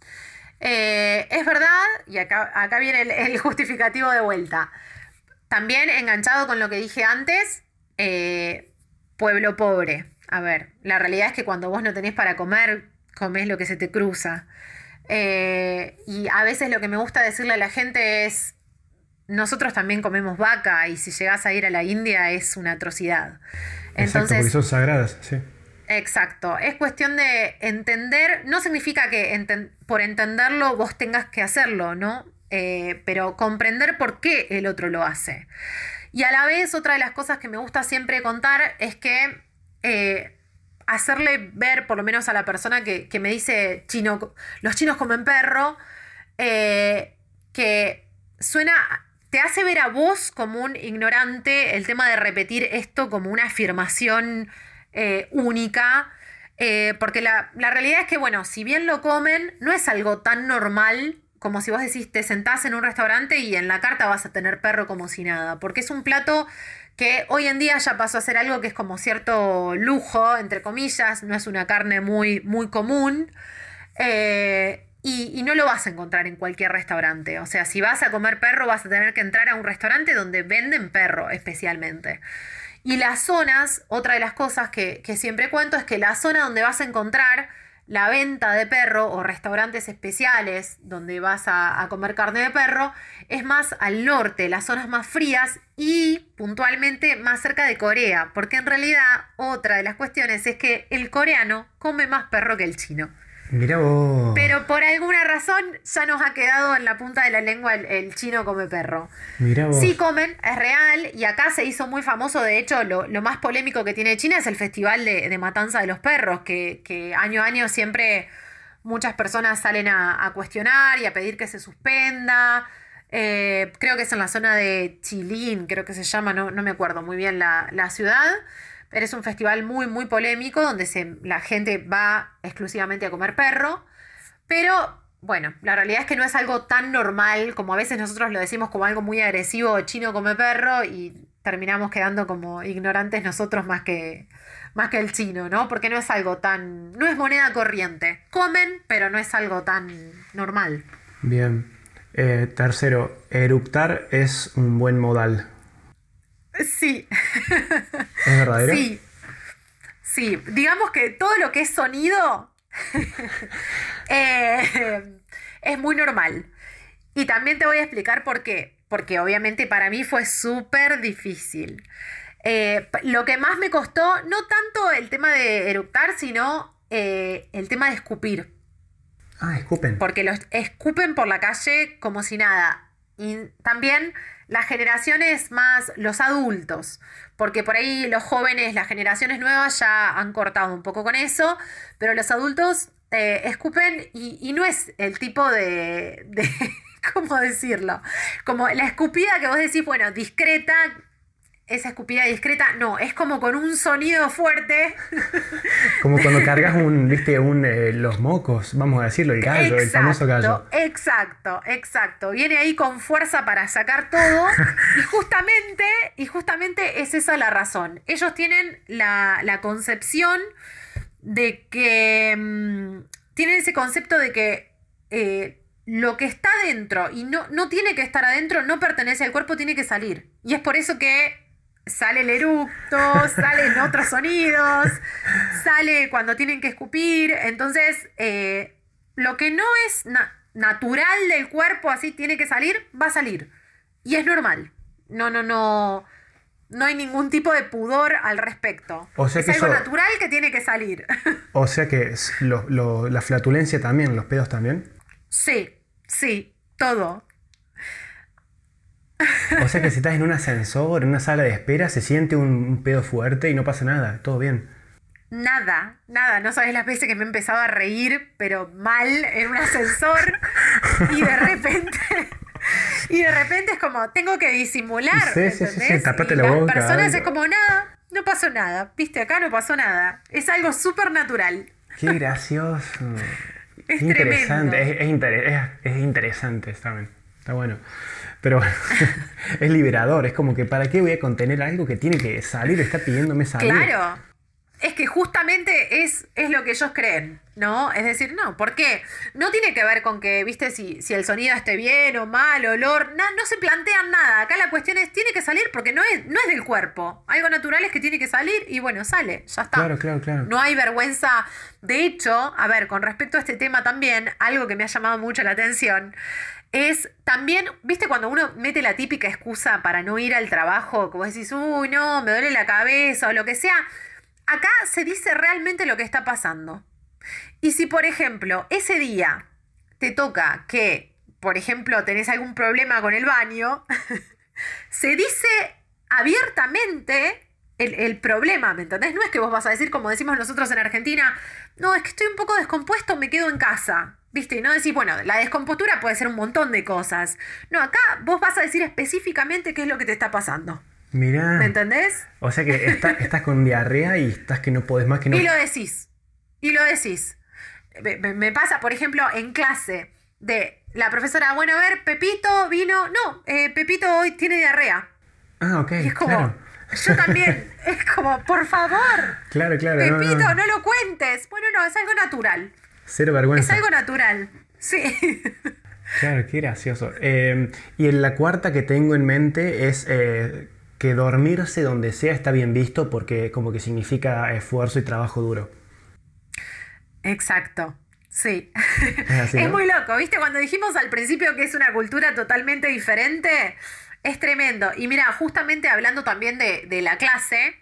Eh, es verdad, y acá, acá viene el, justificativo de vuelta. También enganchado con lo que dije antes, eh, pueblo pobre. A ver, la realidad es que cuando vos no tenés para comer, comés lo que se te cruza. Eh, y a veces lo que me gusta decirle a la gente es, nosotros también comemos vaca y si llegas a ir a la India es una atrocidad. Entonces, porque son sagradas, sí. Exacto, es cuestión de entender, no significa que por entenderlo vos tengas que hacerlo, ¿no? Eh, pero comprender por qué el otro lo hace. Y a la vez, otra de las cosas que me gusta siempre contar es que eh, hacerle ver, por lo menos a la persona que, me dice chino, los chinos comen perro, eh, que suena, te hace ver a vos como un ignorante el tema de repetir esto como una afirmación eh, única. Eh, porque la, realidad es que, bueno, si bien lo comen, no es algo tan normal como si vos decís, te sentás en un restaurante y en la carta vas a tener perro como si nada. Porque es un plato que hoy en día ya pasó a ser algo que es como cierto lujo, entre comillas, no es una carne muy, muy común. Eh, y, y, no lo vas a encontrar en cualquier restaurante. O sea, si vas a comer perro, vas a tener que entrar a un restaurante donde venden perro especialmente. Y las zonas, otra de las cosas que, siempre cuento es que la zona donde vas a encontrar la venta de perro o restaurantes especiales donde vas a, comer carne de perro es más al norte, las zonas más frías y puntualmente más cerca de Corea, porque en realidad otra de las cuestiones es que el coreano come más perro que el chino. Mira vos. Pero por alguna razón ya nos ha quedado en la punta de la lengua el, chino come perro. Mira vos. Sí comen, es real, y acá se hizo muy famoso, de hecho, lo, más polémico que tiene China es el Festival de, Matanza de los Perros, que, año a año siempre muchas personas salen a, cuestionar y a pedir que se suspenda. Eh, creo que es en la zona de Chilín, creo que se llama, no, no me acuerdo muy bien la, la ciudad. Pero es un festival muy, muy polémico donde se, la gente va exclusivamente a comer perro. Pero bueno, la realidad es que no es algo tan normal como a veces nosotros lo decimos como algo muy agresivo, chino come perro, y terminamos quedando como ignorantes nosotros más que, más que el chino, ¿no? Porque no es algo tan. no es moneda corriente. Comen, pero no es algo tan normal. Bien. Eh, tercero, eructar es un buen modal. Sí. ¿Es verdadero? Sí. Sí. Digamos que todo lo que es sonido <laughs> eh, es muy normal. Y también te voy a explicar por qué. Porque obviamente para mí fue súper difícil. Eh, lo que más me costó, no tanto el tema de eructar, sino eh, el tema de escupir. Ah, escupen. Porque los escupen por la calle como si nada. Y también las generaciones más, los adultos, porque por ahí los jóvenes, las generaciones nuevas ya han cortado un poco con eso, pero los adultos eh, escupen y, no es el tipo de, de, <laughs> ¿cómo decirlo? Como la escupida que vos decís, bueno, discreta, esa escupida discreta, no, es como con un sonido fuerte. <laughs> Como cuando cargas un, viste, un, eh, los mocos, vamos a decirlo, el gallo, el famoso gallo. Exacto, exacto. Viene ahí con fuerza para sacar todo. y <laughs> justamente, y justamente es esa la razón. Ellos tienen la, concepción de que. Mm, tienen ese concepto de que. Eh, lo que está dentro y no, no tiene que estar adentro, no pertenece al cuerpo, tiene que salir. Y es por eso que sale el eructo, salen <laughs> otros sonidos, sale cuando tienen que escupir. Entonces, eh, lo que no es natural del cuerpo, así tiene que salir, va a salir. Y es normal. No, no, no. No hay ningún tipo de pudor al respecto. O sea es algo natural que tiene que salir. <laughs> O sea que la flatulencia también, los pedos también. Sí, sí, todo. <laughs> O sea que si estás en un ascensor, en una sala de espera, se siente un, pedo fuerte y no pasa nada, todo bien. Nada, nada, no sabes las veces que me he empezado a reír, pero mal, en un ascensor, <laughs> y de repente, <laughs> y de repente es como, tengo que disimular. Sí, sí, sí, tapate la boca. Las personas es como, nada, no pasó nada, viste, acá no pasó nada. Es algo súper natural. Qué gracioso. es interesante, es, es, es, interesante, está, está bueno. Pero <laughs> es liberador, es como que ¿para qué voy a contener algo que tiene que salir? Está pidiéndome salir. Claro. es que justamente es, es lo que ellos creen, ¿no? Es decir, no, ¿por qué? No tiene que ver con que, viste, si, si el sonido esté bien o mal, olor, no, no se plantean nada. Acá la cuestión es, tiene que salir porque no es, no es del cuerpo. Algo natural es que tiene que salir y bueno, sale, ya está. Claro, claro, claro. No hay vergüenza. De hecho, a ver, con respecto a este tema también, algo que me ha llamado mucho la atención es también, viste, cuando uno mete la típica excusa para no ir al trabajo, como decís, uy, no, me duele la cabeza o lo que sea acá se dice realmente lo que está pasando. Y si, por ejemplo, ese día te toca que, por ejemplo, tenés algún problema con el baño, <laughs> se dice abiertamente el, problema, ¿me entendés? No es que vos vas a decir, como decimos nosotros en Argentina, no, es que estoy un poco descompuesto, me quedo en casa. ¿Viste? Y no decís, bueno, la descompostura puede ser un montón de cosas. No, acá vos vas a decir específicamente qué es lo que te está pasando. Mirá. ¿Me entendés? O sea que estás con diarrea y estás que no podés más que no. Y lo decís. Y lo decís. Me, pasa, por ejemplo, en clase de la profesora, bueno, a ver, Pepito vino. No, eh, Pepito hoy tiene diarrea. Ah, ok. es como, yo también. es como, por favor. Claro, claro. Pepito, no, lo cuentes. Bueno, no, es algo natural. Cero vergüenza. Es algo natural. Sí. Claro, qué gracioso. Eh, y en la cuarta que tengo en mente es eh, que dormirse donde sea está bien visto porque como que significa esfuerzo y trabajo duro. Exacto. Sí. Es, muy loco, ¿viste? Cuando dijimos al principio que es una cultura totalmente diferente, es tremendo. Y mira, justamente hablando también de, la clase,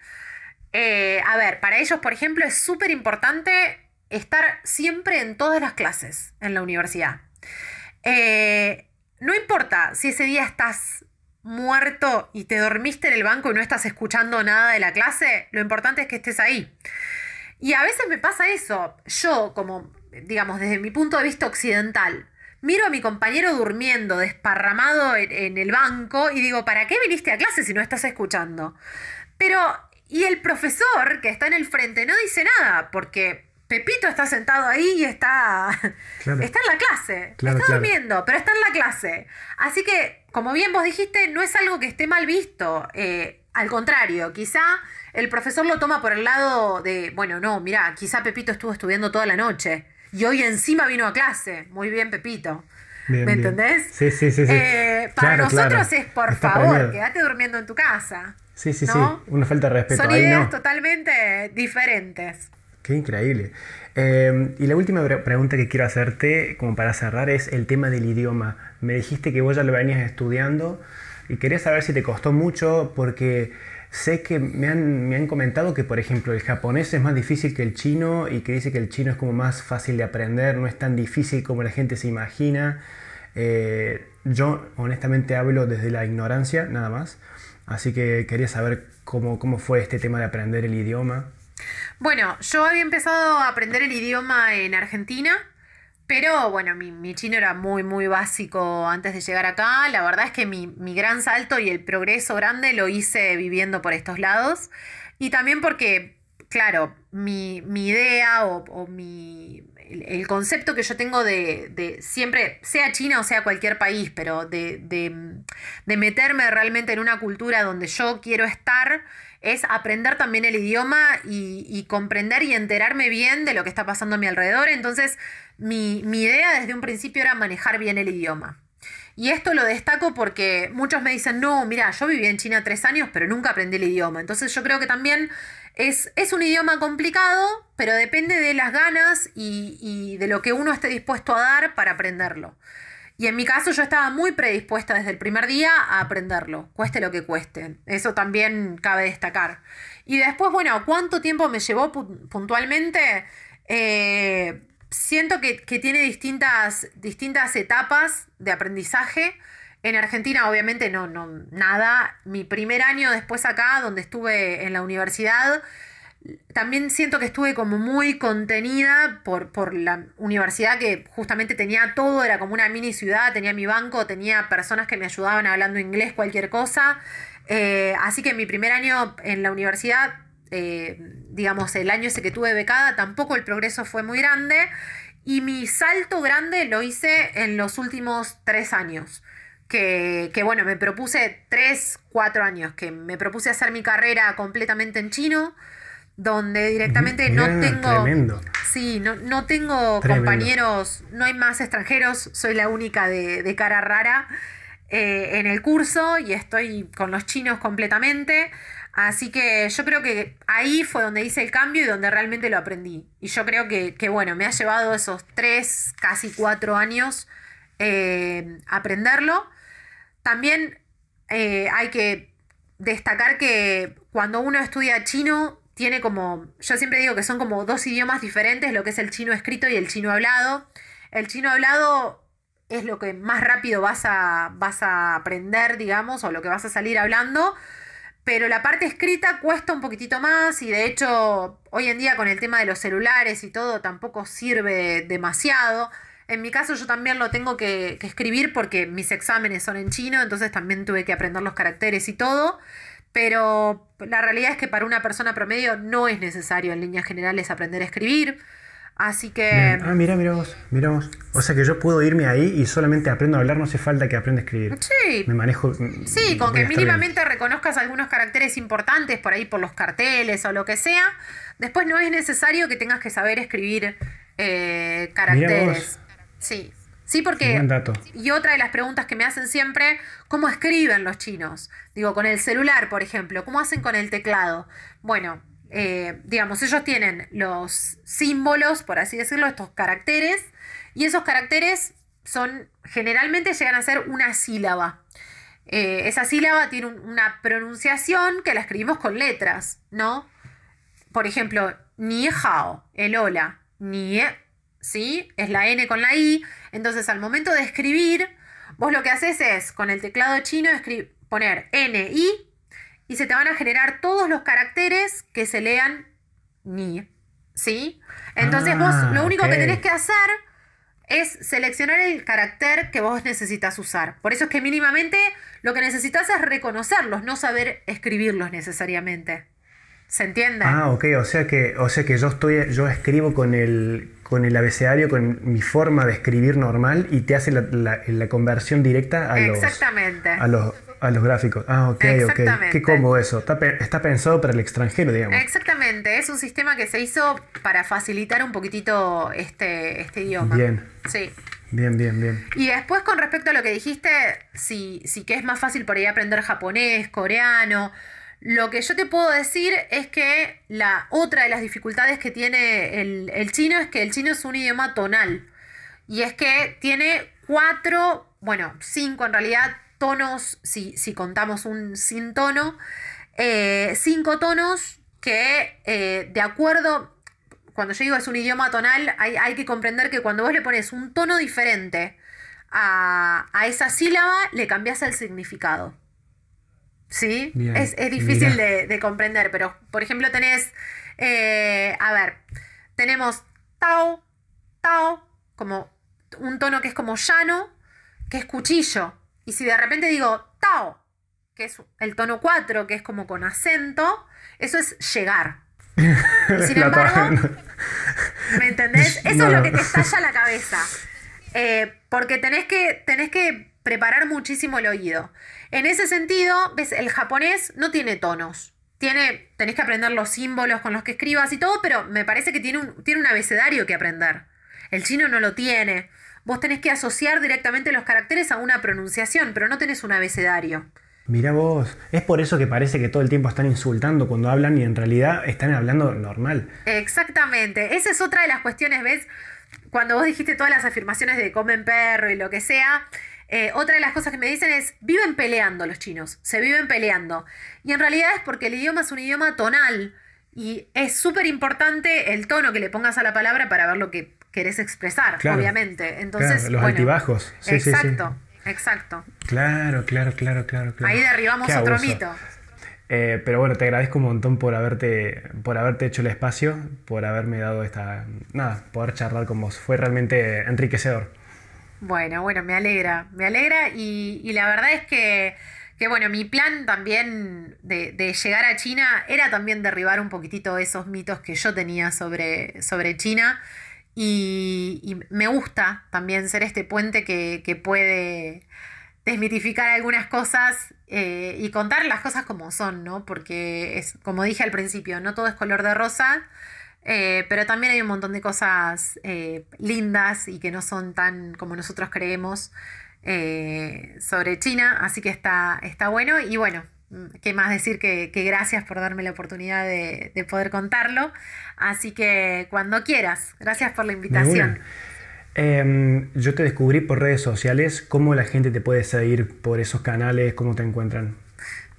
eh, a ver, para ellos, por ejemplo, es súper importante estar siempre en todas las clases en la universidad. Eh, no importa si ese día estás muerto y te dormiste en el banco y no estás escuchando nada de la clase, lo importante es que estés ahí. Y a veces me pasa eso. Yo, como, digamos, desde mi punto de vista occidental, miro a mi compañero durmiendo, desparramado en, el banco, y digo, ¿para qué viniste a clase si no estás escuchando? Pero, y el profesor que está en el frente no dice nada, porque Pepito está sentado ahí y está, <laughs> está en la clase. está durmiendo, pero está en la clase. Así que, como bien vos dijiste, no es algo que esté mal visto. Eh, al contrario, quizá el profesor lo toma por el lado de, bueno, no, mira, quizá Pepito estuvo estudiando toda la noche y hoy encima vino a clase. Muy bien, Pepito. ¿Me entendés? Sí, sí, sí. Eh, para nosotros es, por favor, quédate durmiendo en tu casa. Sí, sí, sí. Una falta de respeto. Son ideas totalmente diferentes. Qué increíble. Em, y la última pregunta que quiero hacerte, como para cerrar, es el tema del idioma. Me dijiste que vos ya lo venías estudiando y quería saber si te costó mucho porque sé que me han, me han comentado que, por ejemplo, el japonés es más difícil que el chino y que dice que el chino es como más fácil de aprender, no es tan difícil como la gente se imagina. Eh, yo honestamente hablo desde la ignorancia, nada más. Así que quería saber cómo, cómo fue este tema de aprender el idioma. Bueno, yo había empezado a aprender el idioma en Argentina, pero bueno, mi, chino era muy, muy básico antes de llegar acá. La verdad es que mi, gran salto y el progreso grande lo hice viviendo por estos lados. Y también porque, claro, mi, idea o, mi, el, concepto que yo tengo de, siempre, sea China o sea cualquier país, pero de, de meterme realmente en una cultura donde yo quiero estar es aprender también el idioma y, comprender y enterarme bien de lo que está pasando a mi alrededor. Entonces, mi, idea desde un principio era manejar bien el idioma. Y esto lo destaco porque muchos me dicen, no, mira, yo viví en China tres años, pero nunca aprendí el idioma. Entonces yo creo que también es, es un idioma complicado, pero depende de las ganas y, y de lo que uno esté dispuesto a dar para aprenderlo. Y en mi caso yo estaba muy predispuesta desde el primer día a aprenderlo, cueste lo que cueste. Eso también cabe destacar. Y después, bueno, ¿cuánto tiempo me llevó puntualmente? Eh, siento que, tiene distintas, distintas etapas de aprendizaje. En Argentina, obviamente, no, no, nada. Mi primer año después acá, donde estuve en la universidad, también siento que estuve como muy contenida por, la universidad que justamente tenía todo, era como una mini ciudad, tenía mi banco, tenía personas que me ayudaban hablando inglés, cualquier cosa. Eh, así que mi primer año en la universidad, eh, digamos, el año ese que tuve becada, tampoco el progreso fue muy grande. Y mi salto grande lo hice en los últimos tres años. Que, que, bueno, me propuse tres, cuatro años, que me propuse hacer mi carrera completamente en chino, donde directamente no tengo... Tremendo. Sí, no, no tengo compañeros, no hay más extranjeros, soy la única de, cara rara eh, en el curso y estoy con los chinos completamente. Así que yo creo que ahí fue donde hice el cambio y donde realmente lo aprendí. Y yo creo que, bueno, me ha llevado esos tres, casi cuatro años eh, aprenderlo. También eh, hay que destacar que cuando uno estudia chino, tiene como, yo siempre digo que son como dos idiomas diferentes, lo que es el chino escrito y el chino hablado. El chino hablado es lo que más rápido vas a, vas a aprender, digamos, o lo que vas a salir hablando pero la parte escrita cuesta un poquitito más y de hecho hoy en día con el tema de los celulares y todo tampoco sirve demasiado. En mi caso yo también lo tengo que, escribir porque mis exámenes son en chino, entonces también tuve que aprender los caracteres y todo. Pero la realidad es que para una persona promedio no es necesario en líneas generales aprender a escribir. Así que. Ah, mira, mira vos, mira vos. O sea que yo puedo irme ahí y solamente aprendo a hablar, no hace falta que aprenda a escribir. Sí. Me manejo. Sí, con que mínimamente reconozcas algunos caracteres importantes por ahí por los carteles o lo que sea. Después no es necesario que tengas que saber escribir eh, caracteres. Sí. Sí, porque. Y otra de las preguntas que me hacen siempre, ¿cómo escriben los chinos? Digo, con el celular, por ejemplo, ¿cómo hacen con el teclado? Bueno, eh, digamos, ellos tienen los símbolos, por así decirlo, estos caracteres, y esos caracteres son, generalmente llegan a ser una sílaba. Eh, esa sílaba tiene una pronunciación que la escribimos con letras, ¿no? Por ejemplo, ni hao, el hola, ni, ¿sí? Es la N con la I. Entonces, al momento de escribir, vos lo que haces es, con el teclado chino, poner N, I y se te van a generar todos los caracteres que se lean ni. ¿Sí? Entonces vos ah, lo único que tenés que hacer es seleccionar el carácter que vos necesitas usar. Por eso es que mínimamente lo que necesitas es reconocerlos, no saber escribirlos necesariamente. ¿Se entiende? Ah, ok, o sea que, o sea que yo estoy, yo escribo con el, con el abecedario, con mi forma de escribir normal y te hace la, conversión directa a Exactamente. a los a los gráficos. Ah, ok, ok. Qué cómodo eso. Está, pensado para el extranjero, digamos. Exactamente. Es un sistema que se hizo para facilitar un poquitito este, este idioma. Bien. Sí. Bien, bien, bien. Y después con respecto a lo que dijiste, sí, sí que es más fácil por ahí aprender japonés, coreano. Lo que yo te puedo decir es que la otra de las dificultades que tiene el, el chino es que el chino es un idioma tonal. Y es que tiene cuatro, bueno, cinco en realidad, tonos, si, si contamos un sin tono, eh, cinco tonos que eh, de acuerdo, cuando yo digo es un idioma tonal, hay, que comprender que cuando vos le pones un tono diferente a, esa sílaba, le cambias el significado. ¿Sí? es, difícil de, comprender, pero por ejemplo tenés, eh, a ver, tenemos tao, tao, como un tono que es como llano, que es cuchillo. Y si de repente digo Tao, que es el tono 4, que es como con acento, eso es llegar. <laughs> sin embargo, <laughs> ¿me entendés? <laughs> Eso es lo que te estalla la cabeza. Eh, porque tenés que, tenés que preparar muchísimo el oído. En ese sentido, ves, el japonés no tiene tonos. Tiene, tenés que aprender los símbolos con los que escribas y todo, pero me parece que tiene un, tiene un abecedario que aprender. El chino no lo tiene. Vos tenés que asociar directamente los caracteres a una pronunciación, pero no tenés un abecedario. Mira vos, es por eso que parece que todo el tiempo están insultando cuando hablan y en realidad están hablando normal. Exactamente, esa es otra de las cuestiones, ¿ves? Cuando vos dijiste todas las afirmaciones de comen perro y lo que sea, eh, otra de las cosas que me dicen es, viven peleando los chinos, se viven peleando. Y en realidad es porque el idioma es un idioma tonal y es súper importante el tono que le pongas a la palabra para ver lo que querés expresar, obviamente. Entonces, los altibajos. exacto, exacto. Claro, claro, claro, claro, Ahí derribamos otro mito. Eh, pero bueno, te agradezco un montón por haberte, por haberte hecho el espacio, por haberme dado esta. Nada, poder charlar con vos. Fue realmente enriquecedor. Bueno, bueno, me alegra, me alegra y, y la verdad es que, que, bueno, mi plan también de, de, llegar a China era también derribar un poquitito esos mitos que yo tenía sobre, sobre China. Y, me gusta también ser este puente que, puede desmitificar algunas cosas eh, y contar las cosas como son, ¿no? Porque es, como dije al principio, no todo es color de rosa, eh, pero también hay un montón de cosas eh, lindas y que no son tan como nosotros creemos sobre China, así que está, está bueno y bueno. ¿Qué más decir que, gracias por darme la oportunidad de, de, poder contarlo? Así que cuando quieras, gracias por la invitación. Em, yo te descubrí por redes sociales. ¿Cómo la gente te puede seguir por esos canales? ¿Cómo te encuentran?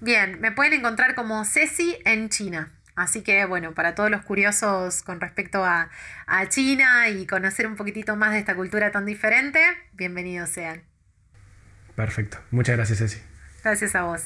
Bien, me pueden encontrar como Ceci en China. Así que bueno, para todos los curiosos con respecto a, a China y conocer un poquitito más de esta cultura tan diferente, bienvenidos sean. Perfecto. Muchas gracias, Ceci. Gracias a vos.